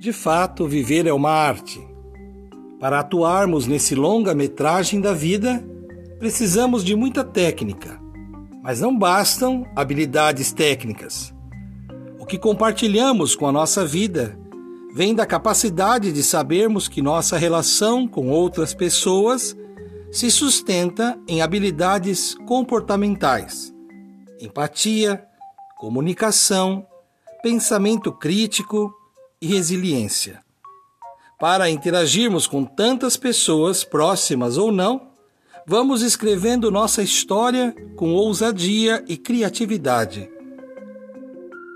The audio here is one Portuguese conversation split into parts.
De fato, viver é uma arte. Para atuarmos nesse longa-metragem da vida, precisamos de muita técnica, mas não bastam habilidades técnicas. O que compartilhamos com a nossa vida vem da capacidade de sabermos que nossa relação com outras pessoas se sustenta em habilidades comportamentais, empatia, comunicação, pensamento crítico e resiliência. Para interagirmos com tantas pessoas, próximas ou não, vamos escrevendo nossa história com ousadia e criatividade.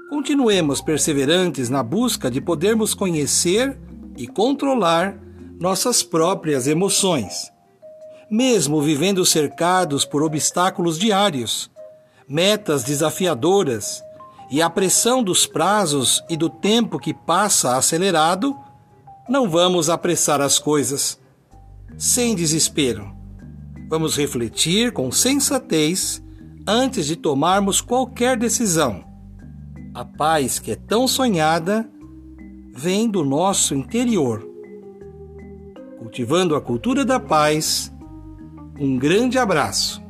Continuemos perseverantes na busca de podermos conhecer e controlar nossas próprias emoções. Mesmo vivendo cercados por obstáculos diários, metas desafiadoras e a pressão dos prazos e do tempo que passa acelerado, não vamos apressar as coisas. Sem desespero. Vamos refletir com sensatez antes de tomarmos qualquer decisão. A paz que é tão sonhada vem do nosso interior. Cultivando a cultura da paz, um grande abraço.